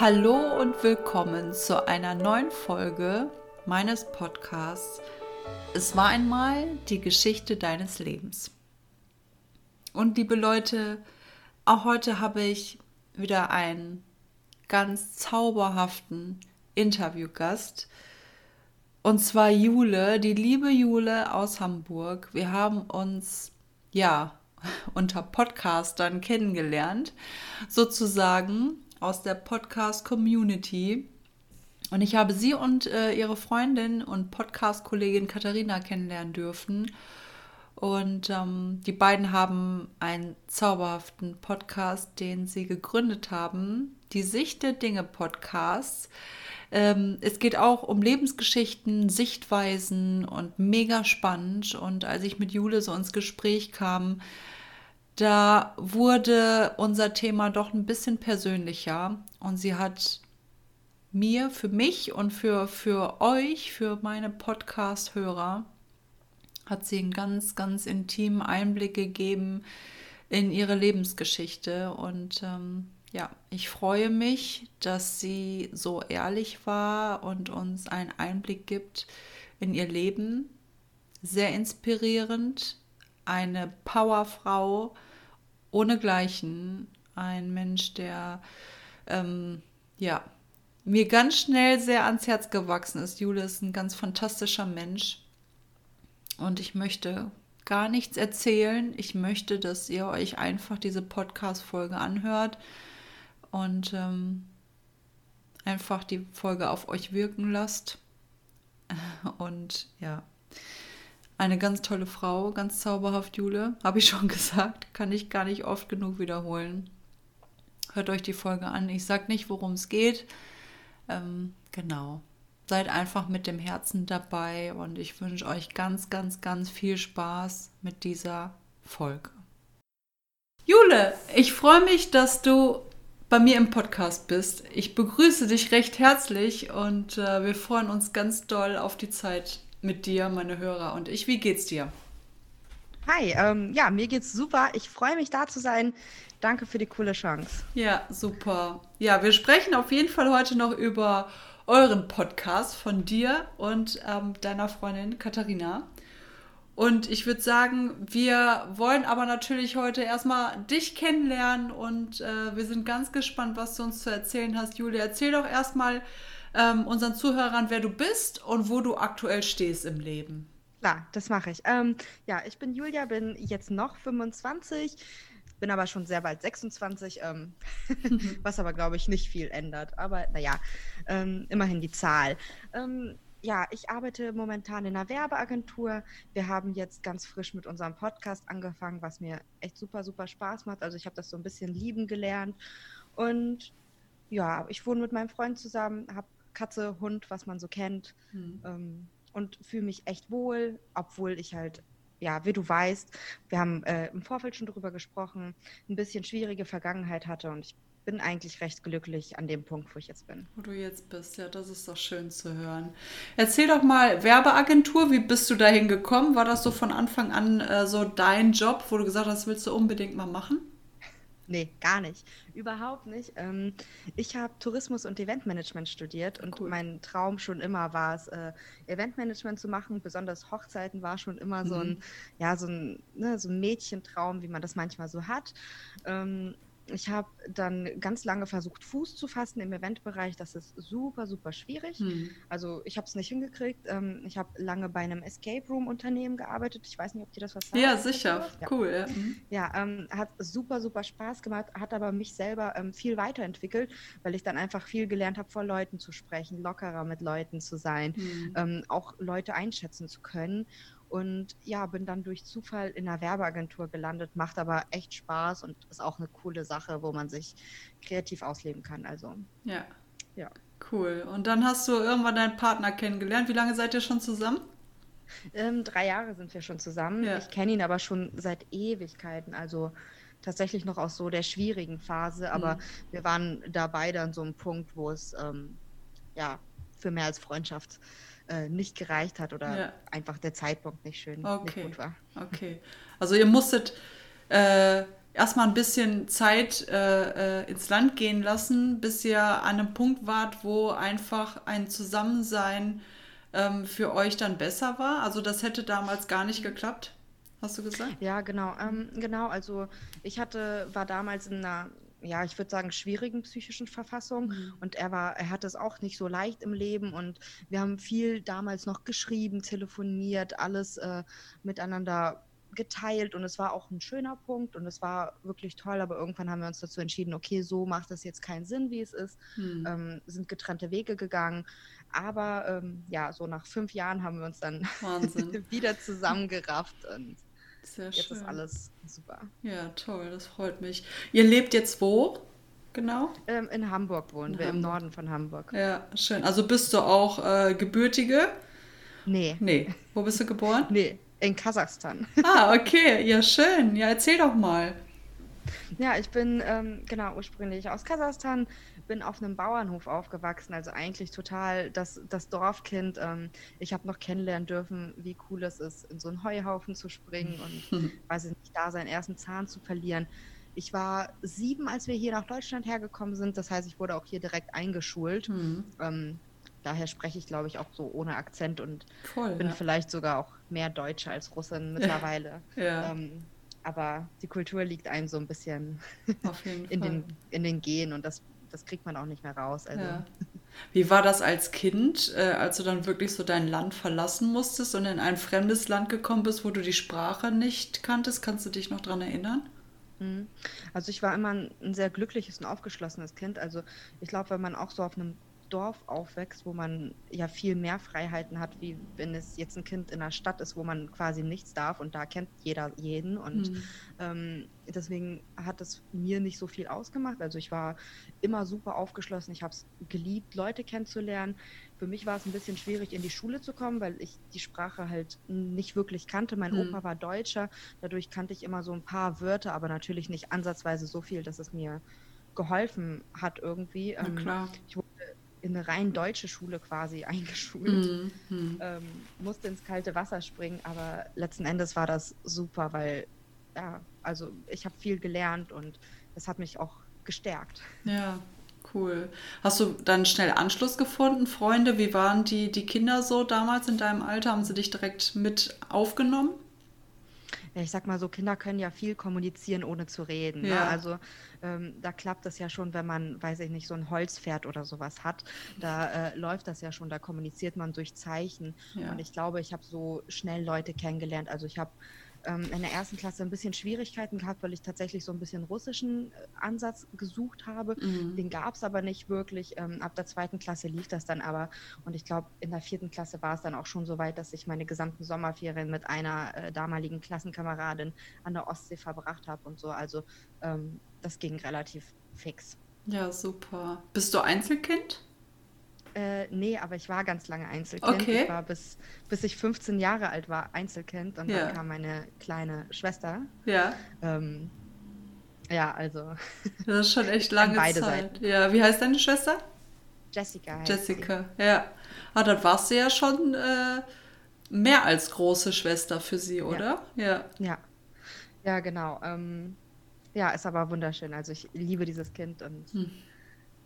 Hallo und willkommen zu einer neuen Folge meines Podcasts. Es war einmal die Geschichte deines Lebens. Und liebe Leute, auch heute habe ich wieder einen ganz zauberhaften Interviewgast. Und zwar Jule, die liebe Jule aus Hamburg. Wir haben uns, ja, unter Podcastern kennengelernt, sozusagen aus der Podcast-Community. Und ich habe sie und äh, ihre Freundin und Podcast-Kollegin Katharina kennenlernen dürfen. Und ähm, die beiden haben einen zauberhaften Podcast, den sie gegründet haben. Die Sicht der Dinge Podcasts. Ähm, es geht auch um Lebensgeschichten, Sichtweisen und mega spannend. Und als ich mit Jule so ins Gespräch kam, da wurde unser Thema doch ein bisschen persönlicher und sie hat mir, für mich und für, für euch, für meine Podcast-Hörer, hat sie einen ganz, ganz intimen Einblick gegeben in ihre Lebensgeschichte. Und ähm, ja, ich freue mich, dass sie so ehrlich war und uns einen Einblick gibt in ihr Leben. Sehr inspirierend, eine Powerfrau ohnegleichen. Ein Mensch, der ähm, ja mir ganz schnell sehr ans Herz gewachsen ist. Jule ist ein ganz fantastischer Mensch. Und ich möchte gar nichts erzählen. Ich möchte, dass ihr euch einfach diese Podcast-Folge anhört und ähm, einfach die Folge auf euch wirken lasst. Und ja, eine ganz tolle Frau, ganz zauberhaft, Jule. Habe ich schon gesagt. Kann ich gar nicht oft genug wiederholen. Hört euch die Folge an. Ich sage nicht, worum es geht. Ähm, genau. Seid einfach mit dem Herzen dabei und ich wünsche euch ganz, ganz, ganz viel Spaß mit dieser Folge. Jule, ich freue mich, dass du bei mir im Podcast bist. Ich begrüße dich recht herzlich und äh, wir freuen uns ganz doll auf die Zeit mit dir, meine Hörer und ich. Wie geht's dir? Hi, ähm, ja, mir geht's super. Ich freue mich da zu sein. Danke für die coole Chance. Ja, super. Ja, wir sprechen auf jeden Fall heute noch über euren Podcast von dir und ähm, deiner Freundin Katharina. Und ich würde sagen, wir wollen aber natürlich heute erstmal dich kennenlernen und äh, wir sind ganz gespannt, was du uns zu erzählen hast. Julia, erzähl doch erstmal, ähm, unseren Zuhörern, wer du bist und wo du aktuell stehst im Leben. Klar, das mache ich. Ähm, ja, ich bin Julia, bin jetzt noch 25, bin aber schon sehr bald 26, ähm, was aber, glaube ich, nicht viel ändert. Aber naja, ähm, immerhin die Zahl. Ähm, ja, ich arbeite momentan in einer Werbeagentur. Wir haben jetzt ganz frisch mit unserem Podcast angefangen, was mir echt super, super Spaß macht. Also ich habe das so ein bisschen lieben gelernt. Und ja, ich wohne mit meinem Freund zusammen, habe Katze, Hund, was man so kennt. Mhm. Ähm, und fühle mich echt wohl, obwohl ich halt, ja, wie du weißt, wir haben äh, im Vorfeld schon darüber gesprochen, ein bisschen schwierige Vergangenheit hatte und ich bin eigentlich recht glücklich an dem Punkt, wo ich jetzt bin. Wo du jetzt bist, ja, das ist doch schön zu hören. Erzähl doch mal, Werbeagentur, wie bist du dahin gekommen? War das so von Anfang an äh, so dein Job, wo du gesagt hast, willst du unbedingt mal machen? Nee, gar nicht. Überhaupt nicht. Ähm, ich habe Tourismus und Eventmanagement studiert und cool. mein Traum schon immer war es, äh, Eventmanagement zu machen. Besonders Hochzeiten war schon immer mhm. so ein, ja, so ein, ne, so ein Mädchentraum, wie man das manchmal so hat. Ähm, ich habe dann ganz lange versucht, Fuß zu fassen im Eventbereich. Das ist super, super schwierig. Hm. Also ich habe es nicht hingekriegt. Ähm, ich habe lange bei einem Escape Room Unternehmen gearbeitet. Ich weiß nicht, ob dir das was sagt. Ja, sicher. Ja. Cool. Ja, mhm. ja ähm, hat super, super Spaß gemacht, hat aber mich selber ähm, viel weiterentwickelt, weil ich dann einfach viel gelernt habe, vor Leuten zu sprechen, lockerer mit Leuten zu sein, hm. Ähm, auch Leute einschätzen zu können. Und ja, bin dann durch Zufall in einer Werbeagentur gelandet, macht aber echt Spaß und ist auch eine coole Sache, wo man sich kreativ ausleben kann. Also. Ja. Ja. Cool. Und dann hast du irgendwann deinen Partner kennengelernt. Wie lange seid ihr schon zusammen? Ähm, drei Jahre sind wir schon zusammen. Ja. Ich kenne ihn aber schon seit Ewigkeiten. Also tatsächlich noch aus so der schwierigen Phase. Aber mhm. wir waren da beide an so einem Punkt, wo es ähm, ja für mehr als Freundschaft äh, nicht gereicht hat oder ja. einfach der Zeitpunkt nicht schön okay. nicht gut war. Okay. Also ihr musstet äh, erstmal ein bisschen Zeit äh, äh, ins Land gehen lassen, bis ihr an einem Punkt wart, wo einfach ein Zusammensein ähm, für euch dann besser war? Also das hätte damals gar nicht geklappt, hast du gesagt? Ja, genau. Ähm, genau, also ich hatte, war damals in einer ja, ich würde sagen, schwierigen psychischen Verfassung. Mhm. Und er war, er hatte es auch nicht so leicht im Leben. Und wir haben viel damals noch geschrieben, telefoniert, alles äh, miteinander geteilt und es war auch ein schöner Punkt und es war wirklich toll, aber irgendwann haben wir uns dazu entschieden, okay, so macht das jetzt keinen Sinn, wie es ist, hm. ähm, sind getrennte Wege gegangen. Aber ähm, ja, so nach fünf Jahren haben wir uns dann wieder zusammengerafft und Sehr jetzt schön. ist alles super. Ja, toll, das freut mich. Ihr lebt jetzt wo? Genau? Ähm, in Hamburg wohnen in wir, Hamburg. im Norden von Hamburg. Ja, schön. Also bist du auch äh, gebürtige? Nee. Nee. Wo bist du geboren? nee, in Kasachstan. Ah, okay, ja schön. Ja, erzähl doch mal. Ja, ich bin ähm, genau ursprünglich aus Kasachstan, bin auf einem Bauernhof aufgewachsen, also eigentlich total das, das Dorfkind. Ähm, ich habe noch kennenlernen dürfen, wie cool es ist, in so einen Heuhaufen zu springen und weiß ich nicht, da seinen ersten Zahn zu verlieren. Ich war sieben, als wir hier nach Deutschland hergekommen sind. Das heißt, ich wurde auch hier direkt eingeschult. Mhm. Ähm, daher spreche ich, glaube ich, auch so ohne Akzent und Voll, bin ja. vielleicht sogar auch mehr Deutsche als Russin mittlerweile. Ja. Ähm, aber die Kultur liegt einem so ein bisschen in, den, in den Genen und das, das kriegt man auch nicht mehr raus. Also. Ja. Wie war das als Kind, äh, als du dann wirklich so dein Land verlassen musstest und in ein fremdes Land gekommen bist, wo du die Sprache nicht kanntest? Kannst du dich noch daran erinnern? Mhm. Also ich war immer ein, ein sehr glückliches und aufgeschlossenes Kind. Also ich glaube, wenn man auch so auf einem Dorf aufwächst, wo man ja viel mehr Freiheiten hat, wie wenn es jetzt ein Kind in einer Stadt ist, wo man quasi nichts darf und da kennt jeder jeden. Und mhm. ähm, deswegen hat es mir nicht so viel ausgemacht. Also ich war immer super aufgeschlossen. Ich habe es geliebt, Leute kennenzulernen. Für mich war es ein bisschen schwierig, in die Schule zu kommen, weil ich die Sprache halt nicht wirklich kannte. Mein mhm. Opa war Deutscher, dadurch kannte ich immer so ein paar Wörter, aber natürlich nicht ansatzweise so viel, dass es mir geholfen hat irgendwie. Na ähm, klar. Ich wurde in eine rein deutsche Schule quasi eingeschult. Mhm. Ähm, musste ins kalte Wasser springen, aber letzten Endes war das super, weil ja, also ich habe viel gelernt und es hat mich auch gestärkt. Ja, cool. Hast du dann schnell Anschluss gefunden, Freunde? Wie waren die, die Kinder so damals in deinem Alter? Haben sie dich direkt mit aufgenommen? Ja, ich sag mal so, Kinder können ja viel kommunizieren, ohne zu reden. Ne? Ja. Ne? Also ähm, da klappt das ja schon, wenn man, weiß ich nicht, so ein Holzpferd oder sowas hat. Da äh, läuft das ja schon, da kommuniziert man durch Zeichen. Ja. Und ich glaube, ich habe so schnell Leute kennengelernt. Also ich habe ähm, in der ersten Klasse ein bisschen Schwierigkeiten gehabt, weil ich tatsächlich so ein bisschen russischen äh, Ansatz gesucht habe. Mhm. Den gab es aber nicht wirklich. Ähm, ab der zweiten Klasse lief das dann aber. Und ich glaube, in der vierten Klasse war es dann auch schon so weit, dass ich meine gesamten Sommerferien mit einer äh, damaligen Klassenkameradin an der Ostsee verbracht habe und so. Also ähm, das ging relativ fix. Ja, super. Bist du Einzelkind? Äh, nee, aber ich war ganz lange Einzelkind. Okay. Ich war bis, bis ich 15 Jahre alt war Einzelkind und ja. dann kam meine kleine Schwester. Ja. Ähm, ja, also. Das ist schon echt lange beide Zeit. Seiten. Ja, wie heißt deine Schwester? Jessica. Jessica, sie. ja. Ah, dann warst du ja schon äh, mehr als große Schwester für sie, oder? Ja. Ja, ja. ja genau. Ähm, ja, ist aber wunderschön. Also ich liebe dieses Kind und hm.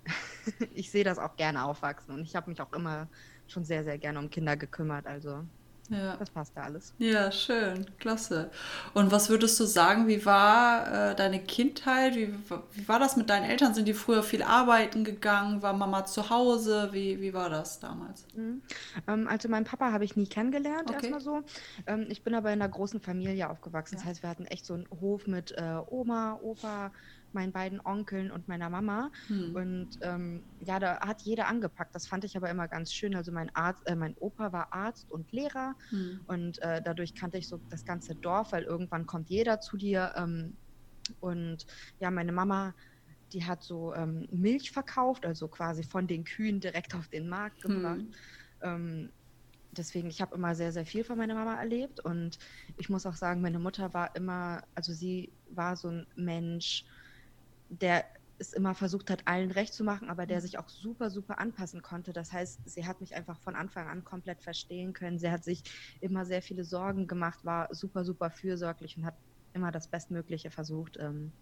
ich sehe das auch gerne aufwachsen und ich habe mich auch immer schon sehr, sehr gerne um Kinder gekümmert. Also ja. das passt da alles. Ja, schön, klasse. Und was würdest du sagen, wie war äh, deine Kindheit? Wie, wie war das mit deinen Eltern? Sind die früher viel arbeiten gegangen? War Mama zu Hause? Wie, wie war das damals? Mhm. Ähm, also meinen Papa habe ich nie kennengelernt, okay. erstmal so. Ähm, ich bin aber in einer großen Familie aufgewachsen. Ja. Das heißt, wir hatten echt so einen Hof mit äh, Oma, Opa, meinen beiden Onkeln und meiner Mama. Hm. Und ähm, ja, da hat jeder angepackt. Das fand ich aber immer ganz schön. Also mein Arzt, äh, mein Opa war Arzt und Lehrer hm. und äh, dadurch kannte ich so das ganze Dorf, weil irgendwann kommt jeder zu dir. Ähm, und ja, meine Mama, die hat so ähm, Milch verkauft, also quasi von den Kühen direkt auf den Markt hm. gebracht. Hm. deswegen, ich habe immer sehr, sehr viel von meiner Mama erlebt und ich muss auch sagen, meine Mutter war immer, also sie war so ein Mensch, der es immer versucht hat, allen recht zu machen, aber der mhm. sich auch super, super anpassen konnte. Das heißt, sie hat mich einfach von Anfang an komplett verstehen können. Sie hat sich immer sehr viele Sorgen gemacht, war super, super fürsorglich und hat immer das Bestmögliche versucht ähm,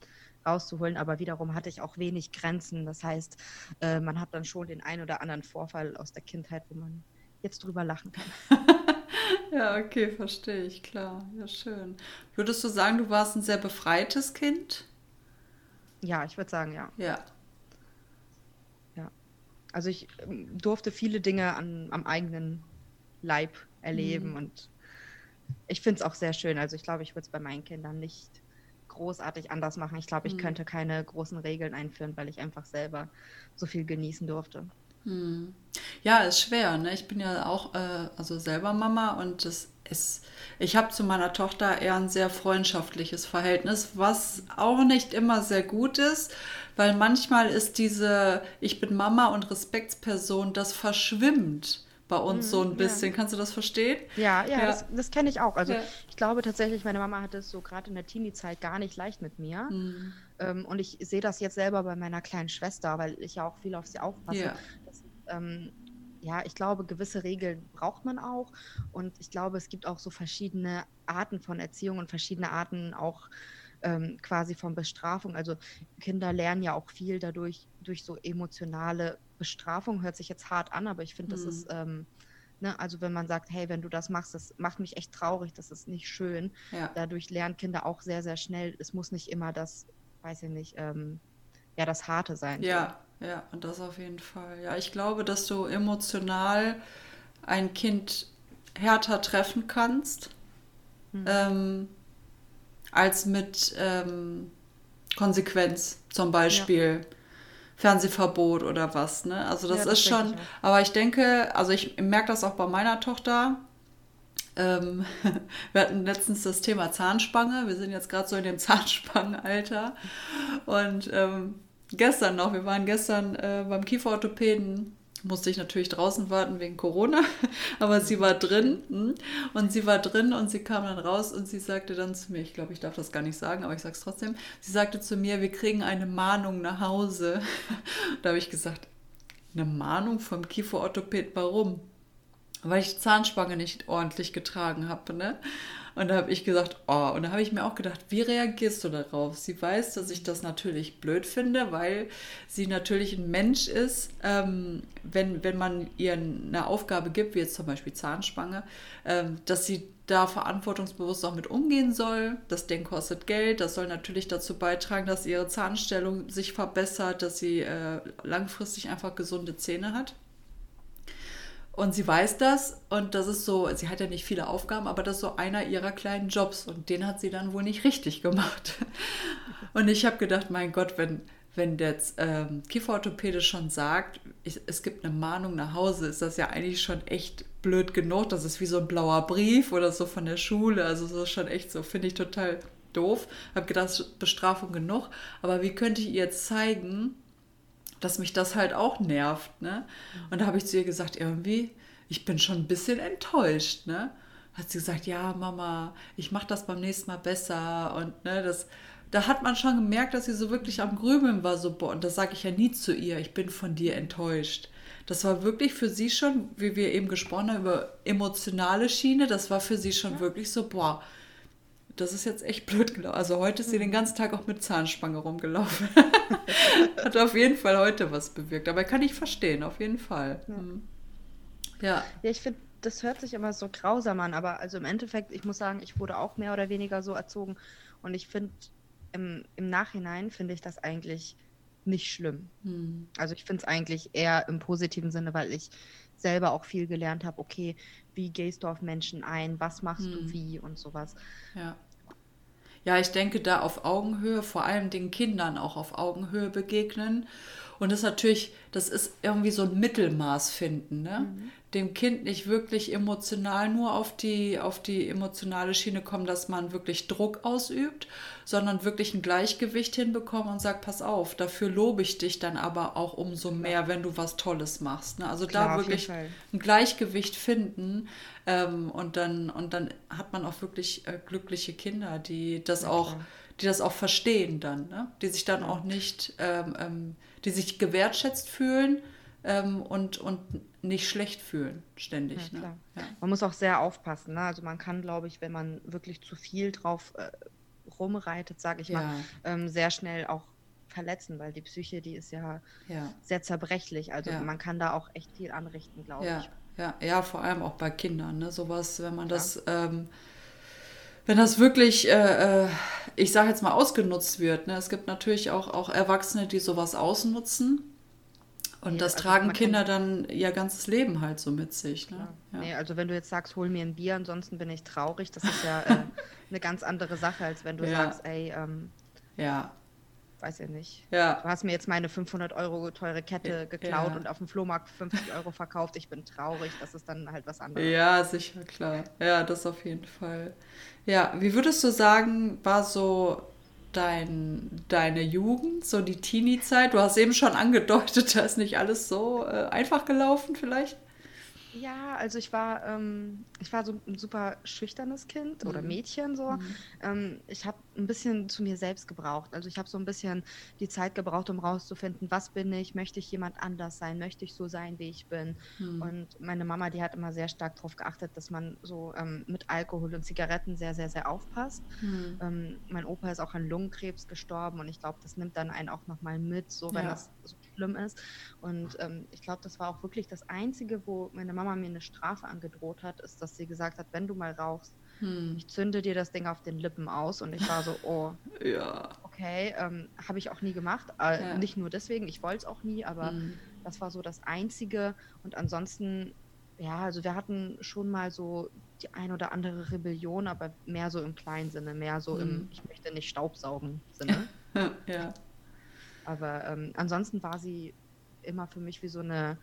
rauszuholen, aber wiederum hatte ich auch wenig Grenzen. Das heißt, äh, man hat dann schon den ein oder anderen Vorfall aus der Kindheit, wo man jetzt drüber lachen kann. ja, okay, verstehe ich, klar. Ja, schön. Würdest du sagen, du warst ein sehr befreites Kind? Ja, ich würde sagen, ja. Ja. Ja. Also ich ähm, durfte viele Dinge an, am eigenen Leib erleben mhm. und ich finde es auch sehr schön. Also ich glaube, ich würde es bei meinen Kindern nicht großartig anders machen. Ich glaube, ich mhm. könnte keine großen Regeln einführen, weil ich einfach selber so viel genießen durfte. Mhm. Ja, ist schwer. Ne? Ich bin ja auch äh, also selber Mama und das ist, ich habe zu meiner Tochter eher ein sehr freundschaftliches Verhältnis, was auch nicht immer sehr gut ist, weil manchmal ist diese Ich bin Mama und Respektsperson, das verschwimmt bei uns so ein mhm, bisschen. Ja. Kannst du das verstehen? Ja, ja, ja. das, das kenne ich auch. Also ja. ich glaube tatsächlich, meine Mama hatte es so gerade in der Teenie-Zeit gar nicht leicht mit mir. Mhm. Ähm, und ich sehe das jetzt selber bei meiner kleinen Schwester, weil ich ja auch viel auf sie aufpasse. Das, ähm, ja, ich glaube, gewisse Regeln braucht man auch. Und ich glaube, es gibt auch so verschiedene Arten von Erziehung und verschiedene Arten auch ähm, quasi von Bestrafung. Also Kinder lernen ja auch viel dadurch, durch so emotionale Bestrafung. Hört sich jetzt hart an, aber ich finde, mhm. das ist, ähm, ne, also wenn man sagt, hey, wenn du das machst, das macht mich echt traurig, das ist nicht schön. Ja. Dadurch lernen Kinder auch sehr, sehr schnell, es muss nicht immer das, weiß ich nicht, ähm, ja, das Harte sein. Ja. Ja, und das auf jeden Fall. Ja, ich glaube, dass du emotional ein Kind härter treffen kannst. Mhm. Ähm, als mit ähm, Konsequenz, zum Beispiel ja. Fernsehverbot oder was. Ne? Also das, ja, das ist schon, ich aber ich denke, also ich merke das auch bei meiner Tochter. Ähm, wir hatten letztens das Thema Zahnspange. Wir sind jetzt gerade so in dem Zahnspangenalter. Und ähm, gestern noch, wir waren gestern äh, beim Kieferorthopäden musste ich natürlich draußen warten wegen Corona, aber sie war drin hm? und sie war drin und sie kam dann raus und sie sagte dann zu mir, ich glaube, ich darf das gar nicht sagen, aber ich sage es trotzdem, sie sagte zu mir, wir kriegen eine Mahnung nach Hause. da habe ich gesagt, eine Mahnung vom Kieferorthopäd, warum? Weil ich die Zahnspange nicht ordentlich getragen habe, ne? Und da habe ich gesagt, oh, und da habe ich mir auch gedacht, wie reagierst du darauf? Sie weiß, dass ich das natürlich blöd finde, weil sie natürlich ein Mensch ist. Ähm, wenn, wenn man ihr eine Aufgabe gibt, wie jetzt zum Beispiel Zahnspange, ähm, dass sie da verantwortungsbewusst auch mit umgehen soll. Das Ding kostet Geld. Das soll natürlich dazu beitragen, dass ihre Zahnstellung sich verbessert, dass sie äh, langfristig einfach gesunde Zähne hat. Und sie weiß das und das ist so, sie hat ja nicht viele Aufgaben, aber das ist so einer ihrer kleinen Jobs und den hat sie dann wohl nicht richtig gemacht. Und ich habe gedacht, mein Gott, wenn, wenn der ähm, Kieferorthopäde schon sagt, ich, es gibt eine Mahnung nach Hause, ist das ja eigentlich schon echt blöd genug. Das ist wie so ein blauer Brief oder so von der Schule. Also so ist schon echt so, finde ich total doof. Habe gedacht, Bestrafung genug. Aber wie könnte ich ihr zeigen, dass mich das halt auch nervt. Ne? Und da habe ich zu ihr gesagt, irgendwie, ich bin schon ein bisschen enttäuscht. Ne? Hat sie gesagt, ja, Mama, ich mache das beim nächsten Mal besser. Und ne, das, da hat man schon gemerkt, dass sie so wirklich am Grübeln war. So, boah, und das sage ich ja nie zu ihr, ich bin von dir enttäuscht. Das war wirklich für sie schon, wie wir eben gesprochen haben, über emotionale Schiene, das war für sie schon ja. wirklich so, boah, das ist jetzt echt blöd gelaufen. Also heute ist sie den mhm. ganzen Tag auch mit Zahnspange rumgelaufen. Hat auf jeden Fall heute was bewirkt. Aber kann ich verstehen, auf jeden Fall. Ja, mhm. ja. ja ich finde, das hört sich immer so grausam an, aber also im Endeffekt, ich muss sagen, ich wurde auch mehr oder weniger so erzogen. Und ich finde, im, im Nachhinein finde ich das eigentlich nicht schlimm. Mhm. Also ich finde es eigentlich eher im positiven Sinne, weil ich selber auch viel gelernt habe, okay, wie gehst du auf Menschen ein, was machst hm. du wie und sowas. Ja. Ja, ich denke, da auf Augenhöhe, vor allem den Kindern auch auf Augenhöhe begegnen. Und das ist natürlich, das ist irgendwie so ein Mittelmaß finden, ne? Mhm. Dem Kind nicht wirklich emotional nur auf die, auf die emotionale Schiene kommen, dass man wirklich Druck ausübt, sondern wirklich ein Gleichgewicht hinbekommen und sagt, pass auf, dafür lobe ich dich dann aber auch umso mehr, wenn du was Tolles machst. Ne? Also Klar, da wirklich ein Gleichgewicht finden ähm, und, dann, und dann hat man auch wirklich äh, glückliche Kinder, die das ja, auch, die das auch verstehen dann, ne? die sich dann auch nicht, ähm, ähm, die sich gewertschätzt fühlen ähm, und, und nicht schlecht fühlen, ständig. Ja, ne? Man muss auch sehr aufpassen. Ne? Also man kann, glaube ich, wenn man wirklich zu viel drauf äh, rumreitet, sage ich Ja. mal, ähm, sehr schnell auch verletzen, weil die Psyche, die ist ja Ja. sehr zerbrechlich. Also Ja. man kann da auch echt viel anrichten, glaube Ja, ich. ja, ja, vor allem auch bei Kindern, ne? Sowas, wenn man das, ähm, wenn das wirklich, äh, äh, ich sage jetzt mal, ausgenutzt wird. Ne? Es gibt natürlich auch, auch Erwachsene, die sowas ausnutzen. Und Nee, das also tragen Kinder dann ihr ganzes Leben halt so mit sich. Ne? Ja. Nee, also wenn du jetzt sagst, hol mir ein Bier, ansonsten bin ich traurig, das ist ja äh, eine ganz andere Sache, als wenn du Ja. sagst, ey, ähm, ja, weiß ja nicht. ja, Du hast mir jetzt meine 500 Euro teure Kette geklaut Ja. und auf dem Flohmarkt für 50 Euro verkauft. Ich bin traurig, das ist dann halt was anderes. ja, sicher, klar. Ja, das auf jeden Fall. Ja, wie würdest du sagen, war so dein, deine Jugend, so die Teenie-Zeit? Du hast eben schon angedeutet, da ist nicht alles so äh, einfach gelaufen vielleicht? Ja, also ich war, ähm, ich war so ein super schüchternes Kind oder Mhm. Mädchen so. Ähm, ich habe ein bisschen zu mir selbst gebraucht. Also ich habe so ein bisschen die Zeit gebraucht, um rauszufinden, was bin ich, möchte ich jemand anders sein, möchte ich so sein, wie ich bin. Mhm. Und meine Mama, die hat immer sehr stark darauf geachtet, dass man so ähm, mit Alkohol und Zigaretten sehr, sehr, sehr aufpasst. Hm. Ähm, mein Opa ist auch an Lungenkrebs gestorben und ich glaube, das nimmt dann einen auch nochmal mit, so wenn Ja. das so schlimm ist. Und ähm, ich glaube, das war auch wirklich das Einzige, wo meine Mama mir eine Strafe angedroht hat, ist, dass sie gesagt hat, wenn du mal rauchst, Hm. ich zünde dir das Ding auf den Lippen aus. Und ich war so, oh, Ja. okay, ähm, habe ich auch nie gemacht. Äh, Ja. Nicht nur deswegen, ich wollte es auch nie, aber Hm. das war so das Einzige. Und ansonsten, ja, also wir hatten schon mal so die ein oder andere Rebellion, aber mehr so im kleinen Sinne, mehr so im Mhm. Ich möchte nicht Staubsaugen Sinne. Ja. Aber ähm, ansonsten war sie immer für mich wie so eine,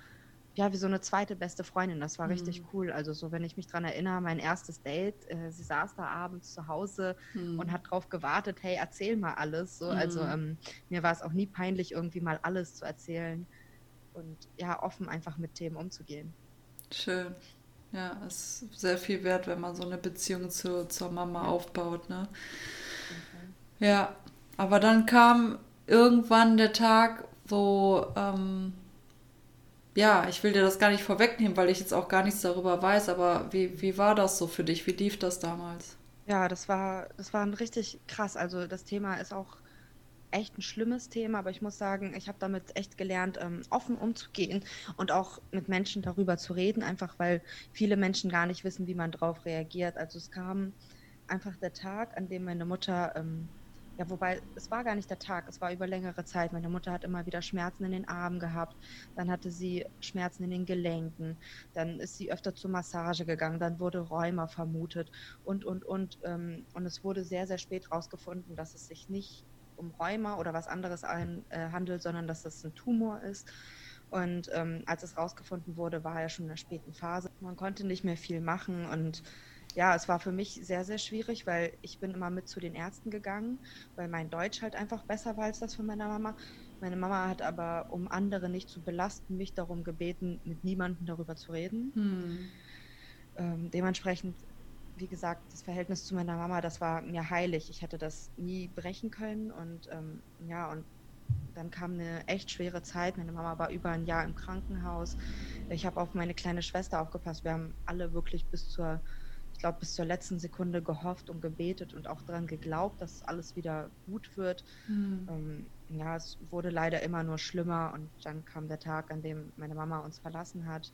ja, wie so eine zweite beste Freundin. Das war richtig Mhm. cool. Also so, wenn ich mich dran erinnere, mein erstes Date, äh, sie saß da abends zu Hause Hm. und hat drauf gewartet, hey, erzähl mal alles. So, also Mhm. ähm, mir war es auch nie peinlich, irgendwie mal alles zu erzählen und ja, offen einfach mit Themen umzugehen. Schön. Ja, ist sehr viel wert, wenn man so eine Beziehung zu, zur Mama aufbaut, ne? Ja, aber dann kam irgendwann der Tag, wo, ähm, ja, ich will dir das gar nicht vorwegnehmen, weil ich jetzt auch gar nichts darüber weiß, aber wie, wie war das so für dich? Wie lief das damals? Ja, das war, das war richtig krass. Also das Thema ist auch echt ein schlimmes Thema, aber ich muss sagen, ich habe damit echt gelernt, ähm, offen umzugehen und auch mit Menschen darüber zu reden, einfach weil viele Menschen gar nicht wissen, wie man drauf reagiert. Also es kam einfach der Tag, an dem meine Mutter, ähm, ja, wobei es war gar nicht der Tag, es war über längere Zeit. Meine Mutter hat immer wieder Schmerzen in den Armen gehabt, dann hatte sie Schmerzen in den Gelenken, dann ist sie öfter zur Massage gegangen, dann wurde Rheuma vermutet und, und, und. Ähm, und es wurde sehr, sehr spät rausgefunden, dass es sich nicht um Rheuma oder was anderes ein, äh, handelt, sondern dass es ein Tumor ist. Und ähm, als es rausgefunden wurde, war er schon in der späten Phase. Man konnte nicht mehr viel machen und ja, es war für mich sehr, sehr schwierig, weil ich bin immer mit zu den Ärzten gegangen, weil mein Deutsch halt einfach besser war als das von meiner Mama. Meine Mama hat aber, um andere nicht zu belasten, mich darum gebeten, mit niemandem darüber zu reden. Hm. Ähm, dementsprechend, wie gesagt, das Verhältnis zu meiner Mama, das war mir heilig. Ich hätte das nie brechen können und ähm, ja, und dann kam eine echt schwere Zeit. Meine Mama war über ein Jahr im Krankenhaus. Ich habe auf meine kleine Schwester aufgepasst. Wir haben alle wirklich bis zur, glaube, bis zur letzten Sekunde gehofft und gebetet und auch daran geglaubt, dass alles wieder gut wird. Hm. Ähm, ja, es wurde leider immer nur schlimmer und dann kam der Tag, an dem meine Mama uns verlassen hat.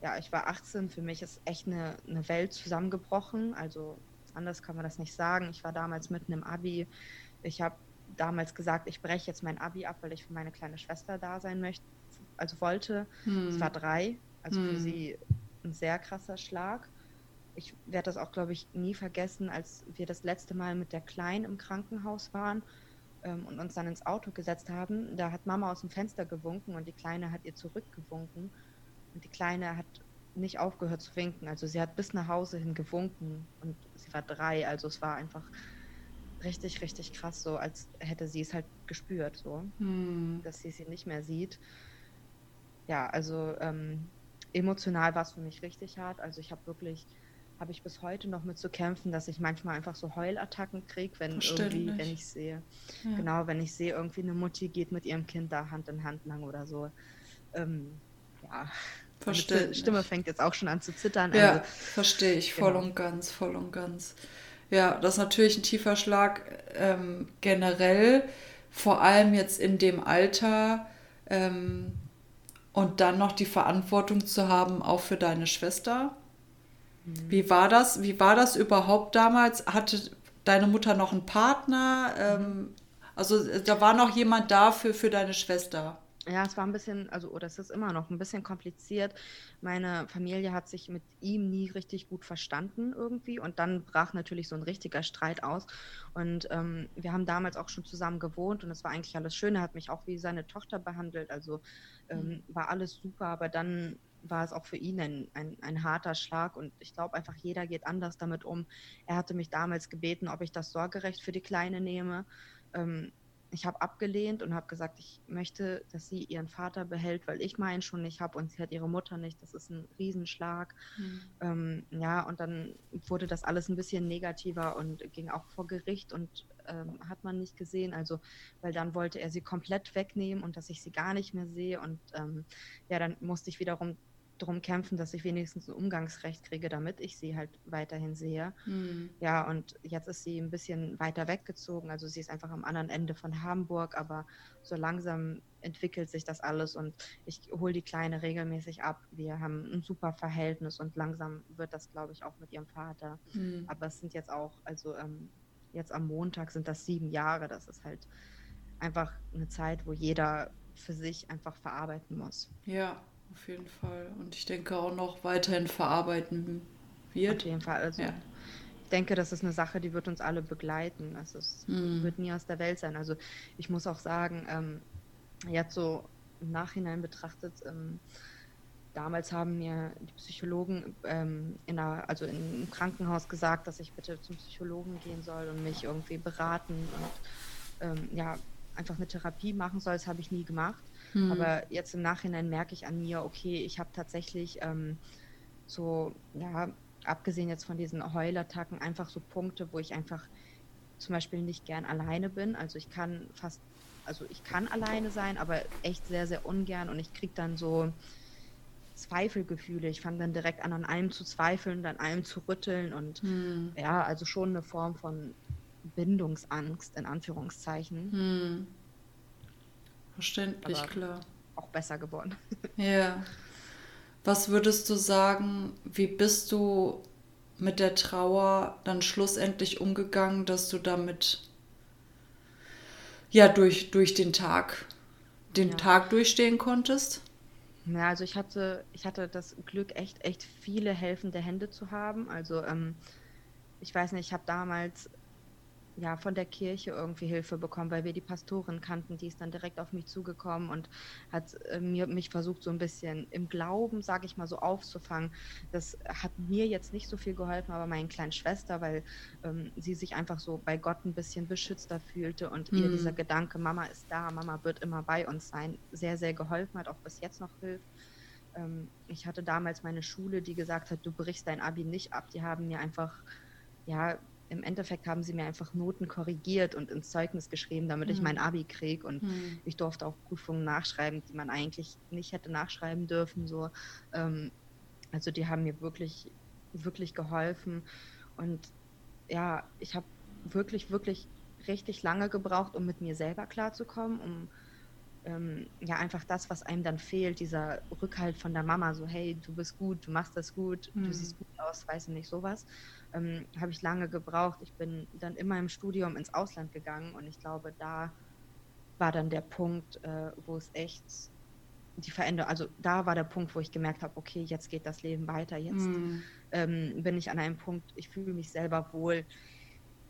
Ja, ich war 18, für mich ist echt eine, eine Welt zusammengebrochen. Also anders kann man das nicht sagen. Ich war damals mitten im Abi. Ich habe damals gesagt, ich breche jetzt mein Abi ab, weil ich für meine kleine Schwester da sein möchte, also wollte. Hm. Es war drei, also für Hm. sie ein sehr krasser Schlag. Ich werde das auch, glaube ich, nie vergessen, als wir das letzte Mal mit der Kleinen im Krankenhaus waren ähm, und uns dann ins Auto gesetzt haben. Da hat Mama aus dem Fenster gewunken und die Kleine hat ihr zurückgewunken. Und die Kleine hat nicht aufgehört zu winken. Also sie hat bis nach Hause hin gewunken und sie war drei. Also es war einfach richtig, richtig krass, so als hätte sie es halt gespürt, so Hm. dass sie sie nicht mehr sieht. Ja, also ähm, emotional war es für mich richtig hart. Also ich habe wirklich, habe ich bis heute noch mit zu kämpfen, dass ich manchmal einfach so Heulattacken kriege, wenn irgendwie, wenn ich sehe, Ja. genau, wenn ich sehe, irgendwie eine Mutti geht mit ihrem Kind da Hand in Hand lang oder so. Ähm, ja, Verständlich. Stimme fängt jetzt auch schon an zu zittern. Ja, Also, verstehe ich voll genau. und ganz, voll und ganz. Ja, das ist natürlich ein tiefer Schlag ähm, generell, vor allem jetzt in dem Alter ähm, und dann noch die Verantwortung zu haben, auch für deine Schwester. Mhm. Wie war das? Wie war das überhaupt damals? Hatte deine Mutter noch einen Partner? Ähm, also da war noch jemand da für, für deine Schwester. Ja, es war ein bisschen, also, oder es ist immer noch ein bisschen kompliziert. Meine Familie hat sich mit ihm nie richtig gut verstanden irgendwie und dann brach natürlich so ein richtiger Streit aus. Und ähm, wir haben damals auch schon zusammen gewohnt und es war eigentlich alles schön. Er hat mich auch wie seine Tochter behandelt, also ähm, mhm. war alles super, aber dann war es auch für ihn ein, ein, ein harter Schlag und ich glaube einfach, jeder geht anders damit um. Er hatte mich damals gebeten, ob ich das Sorgerecht für die Kleine nehme. Ähm, ich habe abgelehnt und habe gesagt, ich möchte, dass sie ihren Vater behält, weil ich meinen schon nicht habe und sie hat ihre Mutter nicht. Das ist ein Riesenschlag. Mhm. Ähm, ja, und dann wurde das alles ein bisschen negativer und ging auch vor Gericht und ähm, hat man nicht gesehen. Also, weil dann wollte er sie komplett wegnehmen und dass ich sie gar nicht mehr sehe. Und ähm, ja, dann musste ich wiederum darum kämpfen, dass ich wenigstens ein Umgangsrecht kriege, damit ich sie halt weiterhin sehe. Mhm. Ja, und jetzt ist sie ein bisschen weiter weggezogen. Also sie ist einfach am anderen Ende von Hamburg, aber so langsam entwickelt sich das alles und ich hole die Kleine regelmäßig ab. Wir haben ein super Verhältnis und langsam wird das, glaube ich, auch mit ihrem Vater. Mhm. Aber es sind jetzt auch, also ähm, jetzt am Montag sind das sieben Jahre. Das ist halt einfach eine Zeit, wo jeder für sich einfach verarbeiten muss. Ja, auf jeden Fall. Und ich denke auch noch weiterhin verarbeiten wird. Auf jeden Fall. Also ja. ich denke, das ist eine Sache, die wird uns alle begleiten. Das ist, mm. wird nie aus der Welt sein. Also ich muss auch sagen, ähm, jetzt so im Nachhinein betrachtet, ähm, damals haben mir die Psychologen ähm, in einer, also im Krankenhaus gesagt, dass ich bitte zum Psychologen gehen soll und mich irgendwie beraten und ähm, ja, einfach eine Therapie machen soll. Das habe ich nie gemacht. Mhm. Aber jetzt im Nachhinein merke ich an mir, okay, ich habe tatsächlich ähm, so, ja, abgesehen jetzt von diesen Heulattacken, einfach so Punkte, wo ich einfach zum Beispiel nicht gern alleine bin. Also ich kann fast, also ich kann alleine sein, aber echt sehr, sehr ungern und ich kriege dann so Zweifelgefühle. Ich fange dann direkt an, an allem zu zweifeln, dann allem zu rütteln und hm. ja, also schon eine Form von Bindungsangst in Anführungszeichen. Hm. Verständlich, klar. Auch besser geworden. Ja. Was würdest du sagen, wie bist du mit der Trauer dann schlussendlich umgegangen, dass du damit ja durch, durch den Tag, den ja. Tag durchstehen konntest? Ja, also ich hatte, ich hatte das Glück, echt, echt viele helfende Hände zu haben. Also ähm, ich weiß nicht, ich habe damals ja, von der Kirche irgendwie Hilfe bekommen, weil wir die Pastorin kannten, die ist dann direkt auf mich zugekommen und hat äh, mir, mich versucht, so ein bisschen im Glauben, sage ich mal, so aufzufangen. Das hat mir jetzt nicht so viel geholfen, aber meinen kleinen Schwester, weil ähm, sie sich einfach so bei Gott ein bisschen beschützter fühlte und mhm. ihr dieser Gedanke, Mama ist da, Mama wird immer bei uns sein, sehr, sehr geholfen hat, auch bis jetzt noch hilft ähm, ich hatte damals meine Schule, die gesagt hat, du brichst dein Abi nicht ab. Die haben mir einfach, ja, im Endeffekt haben sie mir einfach Noten korrigiert und ins Zeugnis geschrieben, damit mhm. ich mein Abi kriege. Und mhm. ich durfte auch Prüfungen nachschreiben, die man eigentlich nicht hätte nachschreiben dürfen. So. Ähm, also die haben mir wirklich, wirklich geholfen. Und ja, ich habe wirklich, wirklich richtig lange gebraucht, um mit mir selber klarzukommen, um ähm, ja einfach das, was einem dann fehlt, dieser Rückhalt von der Mama, so hey, du bist gut, du machst das gut, mhm. du siehst gut aus, weiß ich nicht, sowas ähm, habe ich lange gebraucht. Ich bin dann immer im Studium ins Ausland gegangen und ich glaube, da war dann der Punkt, äh, wo es echt die Veränderung, also da war der Punkt, wo ich gemerkt habe, okay, jetzt geht das Leben weiter, jetzt mm. ähm, bin ich an einem Punkt, ich fühle mich selber wohl.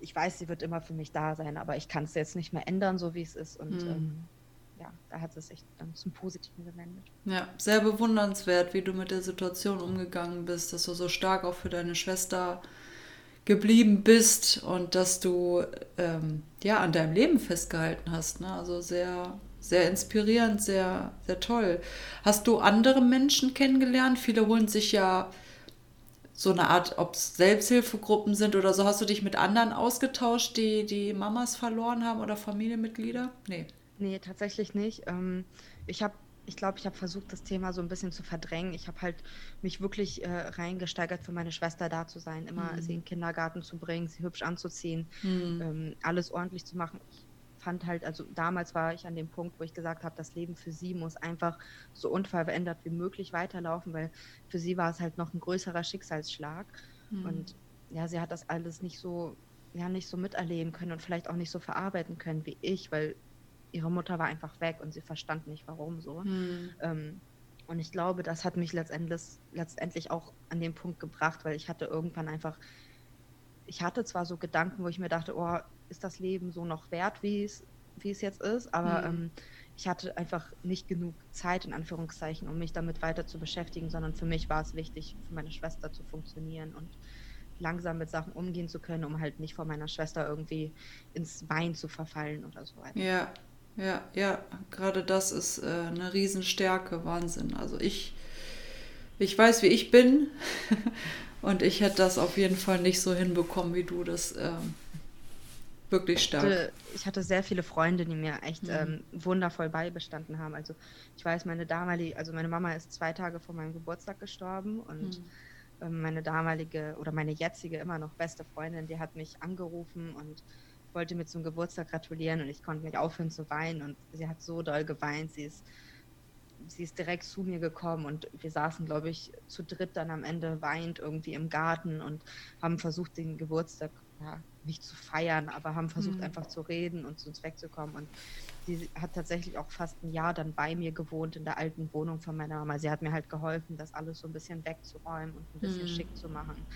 Ich weiß, sie wird immer für mich da sein, aber ich kann es jetzt nicht mehr ändern, so wie es ist. Und mm. ähm, ja, da hat es sich dann zum Positiven gewendet. Ja, sehr bewundernswert, wie du mit der Situation umgegangen bist, dass du so stark auch für deine Schwester geblieben bist und dass du ähm, ja an deinem Leben festgehalten hast. Ne? Also sehr, sehr inspirierend, sehr, sehr toll. Hast du andere Menschen kennengelernt? Viele holen sich ja so eine Art, ob es Selbsthilfegruppen sind oder so. Hast du dich mit anderen ausgetauscht, die die Mamas verloren haben oder Familienmitglieder? Nee. Nee, tatsächlich nicht. Ähm, ich habe ich glaube, ich habe versucht, das Thema so ein bisschen zu verdrängen. Ich habe halt mich wirklich äh, reingesteigert, für meine Schwester da zu sein, immer mhm. sie in den Kindergarten zu bringen, sie hübsch anzuziehen, mhm. ähm, alles ordentlich zu machen. Ich fand halt, also damals war ich an dem Punkt, wo ich gesagt habe, das Leben für sie muss einfach so unverändert wie möglich weiterlaufen, weil für sie war es halt noch ein größerer Schicksalsschlag. Mhm. Und ja, sie hat das alles nicht so, ja, nicht so miterleben können und vielleicht auch nicht so verarbeiten können wie ich, weil ihre Mutter war einfach weg und sie verstand nicht, warum so. Hm. Ähm, und ich glaube, das hat mich letztendlich, letztendlich auch an den Punkt gebracht, weil ich hatte irgendwann einfach, ich hatte zwar so Gedanken, wo ich mir dachte, oh, ist das Leben so noch wert, wie es, wie es jetzt ist, aber hm. ähm, ich hatte einfach nicht genug Zeit, in Anführungszeichen, um mich damit weiter zu beschäftigen, sondern für mich war es wichtig, für meine Schwester zu funktionieren und langsam mit Sachen umgehen zu können, um halt nicht vor meiner Schwester irgendwie ins Wein zu verfallen oder so weiter. Ja, ja, ja, gerade das ist äh, eine Riesenstärke, Wahnsinn. Also ich, ich weiß, wie ich bin und ich hätte das auf jeden Fall nicht so hinbekommen, wie du das ähm, wirklich stark. Ich hatte, ich hatte, sehr viele Freunde, die mir echt mhm. ähm, wundervoll beibestanden haben. Also ich weiß, meine damalige, also meine Mama ist zwei Tage vor meinem Geburtstag gestorben und mhm. ähm, meine damalige oder meine jetzige immer noch beste Freundin, die hat mich angerufen und wollte mir zum Geburtstag gratulieren und ich konnte nicht aufhören zu weinen und sie hat so doll geweint. Sie ist, sie ist direkt zu mir gekommen und wir saßen, glaube ich, zu dritt dann am Ende weint irgendwie im Garten und haben versucht, den Geburtstag ja, nicht zu feiern, aber haben versucht, mhm. einfach zu reden und zu uns wegzukommen. Und sie hat tatsächlich auch fast ein Jahr dann bei mir gewohnt in der alten Wohnung von meiner Mama. Sie hat mir halt geholfen, das alles so ein bisschen wegzuräumen und ein bisschen mhm. schick zu machen.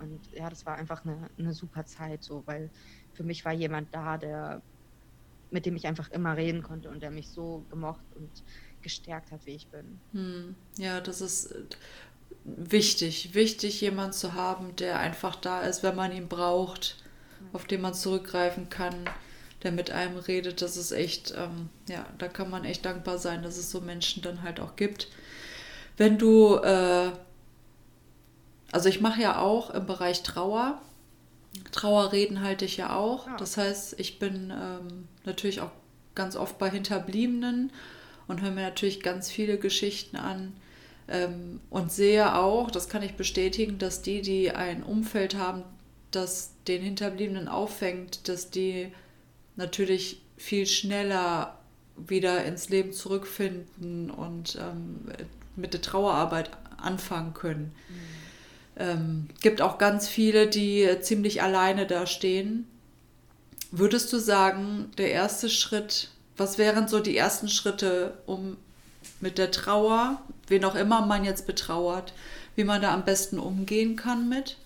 Und ja, das war einfach eine, eine super Zeit, so, weil für mich war jemand da, der, mit dem ich einfach immer reden konnte und der mich so gemocht und gestärkt hat, wie ich bin. Hm. Ja, das ist äh, wichtig, wichtig, jemand zu haben, der einfach da ist, wenn man ihn braucht, ja. auf den man zurückgreifen kann, der mit einem redet. Das ist echt, ähm, ja, da kann man echt dankbar sein, dass es so Menschen dann halt auch gibt. Wenn du, äh, also ich mache ja auch im Bereich Trauer, Trauerreden halte ich ja auch. Ja. Das heißt, ich bin ähm, natürlich auch ganz oft bei Hinterbliebenen und höre mir natürlich ganz viele Geschichten an ähm, und sehe auch, das kann ich bestätigen, dass die, die ein Umfeld haben, das den Hinterbliebenen auffängt, dass die natürlich viel schneller wieder ins Leben zurückfinden und ähm, mit der Trauerarbeit anfangen können. Mhm. Ähm, gibt auch ganz viele, die ziemlich alleine da stehen. Würdest du sagen, der erste Schritt, was wären so die ersten Schritte, um mit der Trauer, wen auch immer man jetzt betrauert, wie man da am besten umgehen kann mit?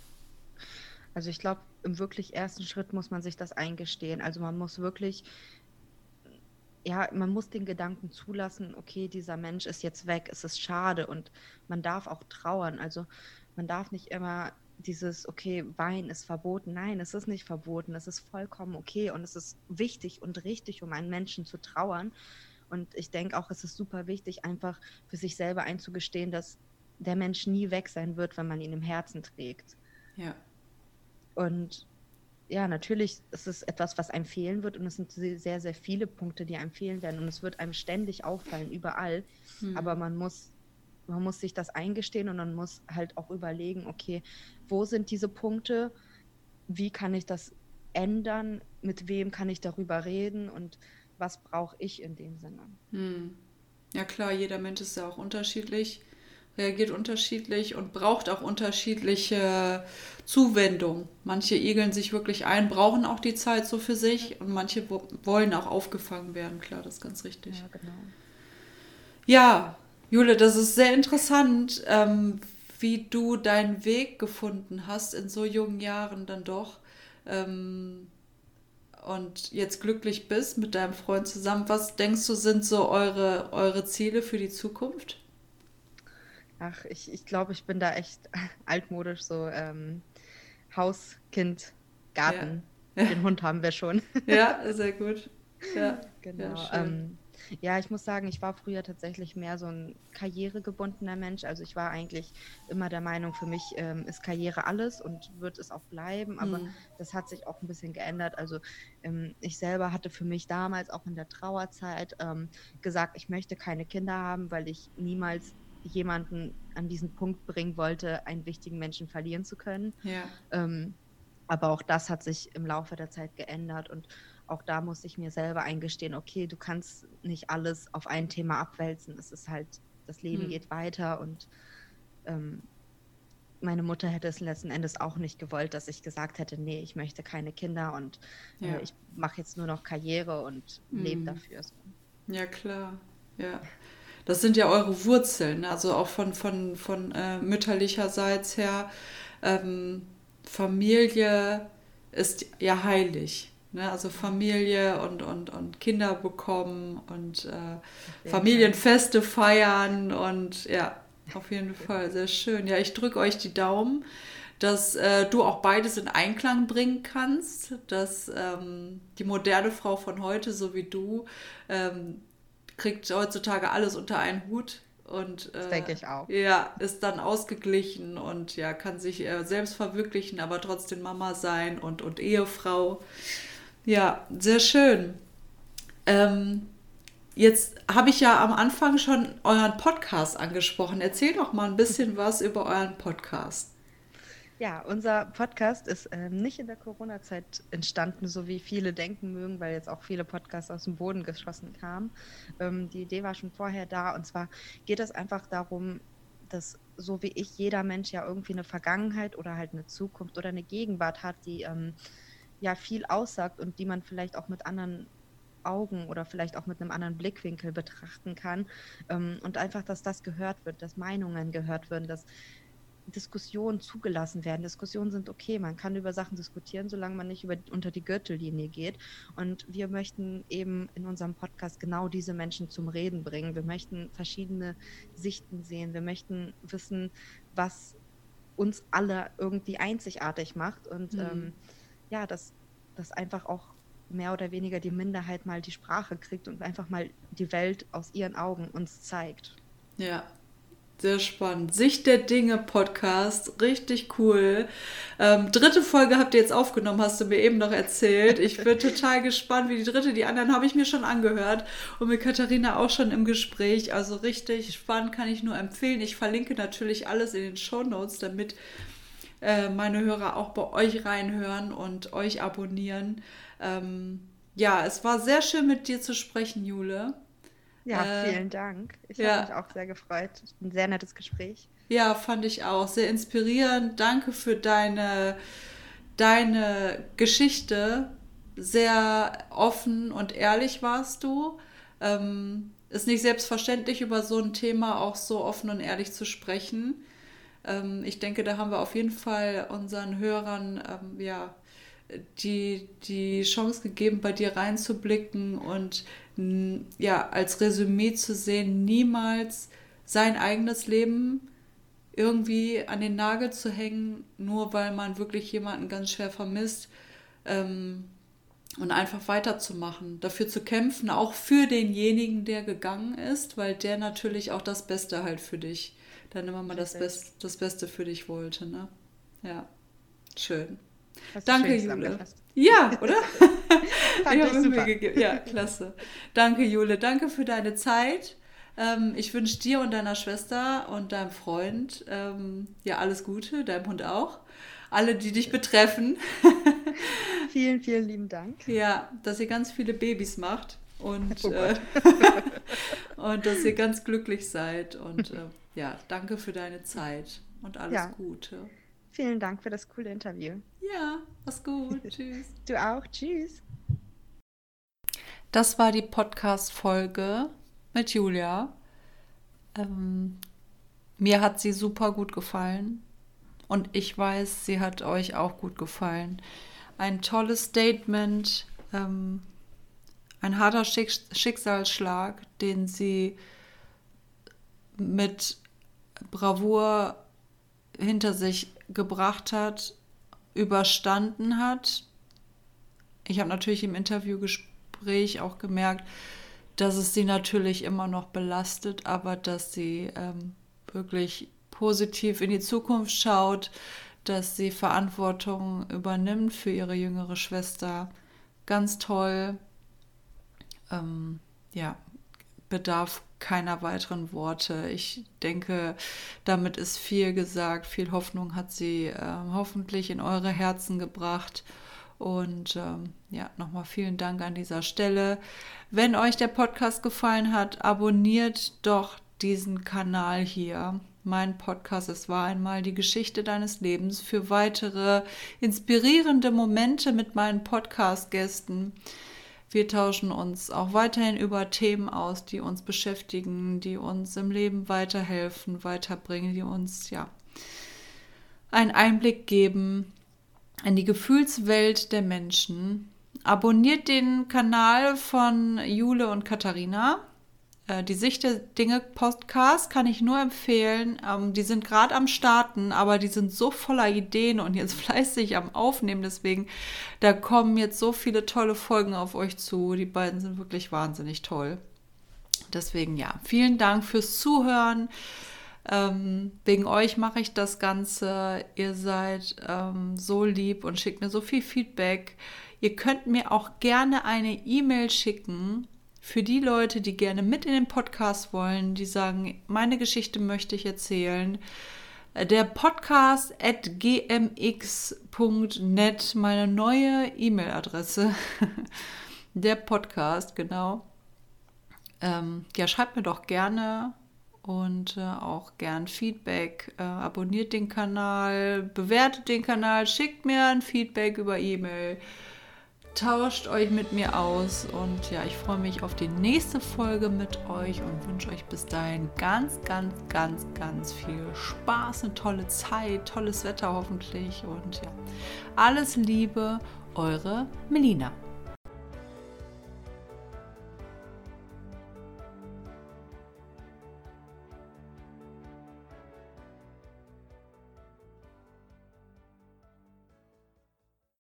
Also ich glaube, im wirklich ersten Schritt muss man sich das eingestehen. Also man muss wirklich, ja, man muss den Gedanken zulassen, okay, dieser Mensch ist jetzt weg, es ist schade und man darf auch trauern. Also man darf nicht immer dieses, okay, Wein ist verboten. Nein, es ist nicht verboten. Es ist vollkommen okay und es ist wichtig und richtig, um einen Menschen zu trauern. Und ich denke auch, es ist super wichtig, einfach für sich selber einzugestehen, dass der Mensch nie weg sein wird, wenn man ihn im Herzen trägt. Ja. Und ja, natürlich ist es etwas, was einem fehlen wird und es sind sehr, sehr viele Punkte, die einem fehlen werden und es wird einem ständig auffallen, überall. Hm. Aber man muss man muss sich das eingestehen und man muss halt auch überlegen, okay, wo sind diese Punkte? Wie kann ich das ändern? Mit wem kann ich darüber reden? Und was brauche ich in dem Sinne? Hm. Ja klar, jeder Mensch ist ja auch unterschiedlich, reagiert unterschiedlich und braucht auch unterschiedliche Zuwendung. Manche igeln sich wirklich ein, brauchen auch die Zeit so für sich und manche wollen auch aufgefangen werden. Klar, das ist ganz richtig. Ja, genau. Ja, Jule, das ist sehr interessant, ähm, wie du deinen Weg gefunden hast in so jungen Jahren dann doch. Ähm, und jetzt glücklich bist mit deinem Freund zusammen. Was denkst du, sind so eure, eure Ziele für die Zukunft? Ach, ich, ich glaube, ich bin da echt altmodisch, so ähm, Haus, Kind, Garten. Ja. Den Hund haben wir schon. Ja, sehr gut. Ja, genau. Ja, Ja, ich muss sagen, ich war früher tatsächlich mehr so ein karrieregebundener Mensch. Also ich war eigentlich immer der Meinung, für mich ähm, ist Karriere alles und wird es auch bleiben. Aber mhm. das hat sich auch ein bisschen geändert. Also ähm, ich selber hatte für mich damals auch in der Trauerzeit ähm, gesagt, ich möchte keine Kinder haben, weil ich niemals jemanden an diesen Punkt bringen wollte, einen wichtigen Menschen verlieren zu können. Ja. Ähm, aber auch das hat sich im Laufe der Zeit geändert und auch da muss ich mir selber eingestehen, okay, du kannst nicht alles auf ein Thema abwälzen. Es ist halt, das Leben hm. geht weiter und ähm, meine Mutter hätte es letzten Endes auch nicht gewollt, dass ich gesagt hätte, nee, ich möchte keine Kinder und äh, ja. äh, ich mache jetzt nur noch Karriere und hm. lebe dafür. So. Ja, klar. Ja. Das sind ja eure Wurzeln, also auch von, von, von äh, mütterlicherseits her. Ähm, Familie ist ja heilig. Ne? Also Familie und, und, und Kinder bekommen und äh, Familienfeste feiern und ja, auf jeden Fall sehr schön. Ja, ich drücke euch die Daumen, dass äh, du auch beides in Einklang bringen kannst, dass ähm, die moderne Frau von heute, so wie du, ähm, kriegt heutzutage alles unter einen Hut und äh, denke ich auch. Ja, ist dann ausgeglichen und ja, kann sich äh, selbst verwirklichen, aber trotzdem Mama sein und, und Ehefrau. Ja, sehr schön. Ähm, jetzt habe ich ja am Anfang schon euren Podcast angesprochen. Erzähl doch mal ein bisschen was über euren Podcast. Ja, unser Podcast ist ähm, nicht in der Corona-Zeit entstanden, so wie viele denken mögen, weil jetzt auch viele Podcasts aus dem Boden geschossen kamen. Ähm, die Idee war schon vorher da und zwar geht es einfach darum, dass so wie ich jeder Mensch ja irgendwie eine Vergangenheit oder halt eine Zukunft oder eine Gegenwart hat, die ähm, ja viel aussagt und die man vielleicht auch mit anderen Augen oder vielleicht auch mit einem anderen Blickwinkel betrachten kann. Ähm, und einfach, dass das gehört wird, dass Meinungen gehört werden, dass Diskussionen zugelassen werden. Diskussionen sind okay, man kann über Sachen diskutieren, solange man nicht über, unter die Gürtellinie geht. Und wir möchten eben in unserem Podcast genau diese Menschen zum Reden bringen. Wir möchten verschiedene Sichten sehen. Wir möchten wissen, was uns alle irgendwie einzigartig macht. Und mhm. ähm, ja, dass, dass einfach auch mehr oder weniger die Minderheit mal die Sprache kriegt und einfach mal die Welt aus ihren Augen uns zeigt. Ja, sehr spannend. Sicht der Dinge Podcast, richtig cool. Ähm, dritte Folge habt ihr jetzt aufgenommen, hast du mir eben noch erzählt. Ich bin total gespannt, wie die dritte. Die anderen habe ich mir schon angehört und mit Katharina auch schon im Gespräch. Also richtig spannend, kann ich nur empfehlen. Ich verlinke natürlich alles in den Show Notes, damit äh, meine Hörer auch bei euch reinhören und euch abonnieren. Ähm, ja, es war sehr schön mit dir zu sprechen, Jule. Ja, äh, vielen Dank. Ich ja. habe mich auch sehr gefreut. Ein sehr nettes Gespräch. Ja, fand ich auch. Sehr inspirierend. Danke für deine, deine Geschichte. Sehr offen und ehrlich warst du. Ähm, ist nicht selbstverständlich, über so ein Thema auch so offen und ehrlich zu sprechen. Ähm, ich denke, da haben wir auf jeden Fall unseren Hörern ähm, ja, die, die Chance gegeben, bei dir reinzublicken und ja, als Resümee zu sehen, niemals sein eigenes Leben irgendwie an den Nagel zu hängen, nur weil man wirklich jemanden ganz schwer vermisst. Ähm, und einfach weiterzumachen, dafür zu kämpfen, auch für denjenigen, der gegangen ist, weil der natürlich auch das Beste halt für dich dann immer mal das, Best, das Beste für dich wollte. Ne? Ja, schön. Danke, Jule. Ja, oder? ich habe Mühe gegeben. Ja, klasse. Danke, Jule. Danke für deine Zeit. Ähm, ich wünsche dir und deiner Schwester und deinem Freund ähm, ja alles Gute, deinem Hund auch. Alle, die dich betreffen. vielen, vielen lieben Dank. Ja, dass ihr ganz viele Babys macht und, oh äh, und dass ihr ganz glücklich seid. Und äh, ja, danke für deine Zeit und alles ja. Gute. Vielen Dank für das coole Interview. Ja, mach's gut. Tschüss. Du auch. Tschüss. Das war die Podcast-Folge mit Julia. Ähm, mir hat sie super gut gefallen. Und ich weiß, sie hat euch auch gut gefallen. Ein tolles Statement, ähm, ein harter Schicksalsschlag, den sie mit Bravour hinter sich gebracht hat, überstanden hat. Ich habe natürlich im Interviewgespräch auch gemerkt, dass es sie natürlich immer noch belastet, aber dass sie ähm, wirklich positiv in die Zukunft schaut, dass sie Verantwortung übernimmt für ihre jüngere Schwester. Ganz toll. Ähm, ja, bedarf keiner weiteren Worte. Ich denke, damit ist viel gesagt. Viel Hoffnung hat sie äh, hoffentlich in eure Herzen gebracht. Und ähm, ja, nochmal vielen Dank an dieser Stelle. Wenn euch der Podcast gefallen hat, abonniert doch diesen Kanal hier. Mein Podcast, es war einmal die Geschichte deines Lebens für weitere inspirierende Momente mit meinen Podcast-Gästen. Wir tauschen uns auch weiterhin über Themen aus, die uns beschäftigen, die uns im Leben weiterhelfen, weiterbringen, die uns ja einen Einblick geben in die Gefühlswelt der Menschen. Abonniert den Kanal von Jule und Katharina. Äh, die Sicht der Dinge Podcast kann ich nur empfehlen. Ähm, die sind gerade am Starten, aber die sind so voller Ideen und jetzt fleißig am Aufnehmen. Deswegen, da kommen jetzt so viele tolle Folgen auf euch zu. Die beiden sind wirklich wahnsinnig toll. Deswegen ja, vielen Dank fürs Zuhören. Ähm, wegen euch mache ich das Ganze. Ihr seid ähm, so lieb und schickt mir so viel Feedback. Ihr könnt mir auch gerne eine E-Mail schicken für die Leute, die gerne mit in den Podcast wollen, die sagen, meine Geschichte möchte ich erzählen. Der Podcast at gmx.net, meine neue E-Mail-Adresse. Der Podcast, genau. Ähm, ja, schreibt mir doch gerne und äh, auch gern Feedback. Äh, abonniert den Kanal, bewertet den Kanal, schickt mir ein Feedback über E-Mail tauscht euch mit mir aus und ja, ich freue mich auf die nächste Folge mit euch und wünsche euch bis dahin ganz, ganz, ganz, ganz viel Spaß, eine tolle Zeit, tolles Wetter hoffentlich und ja, alles Liebe, eure Melina.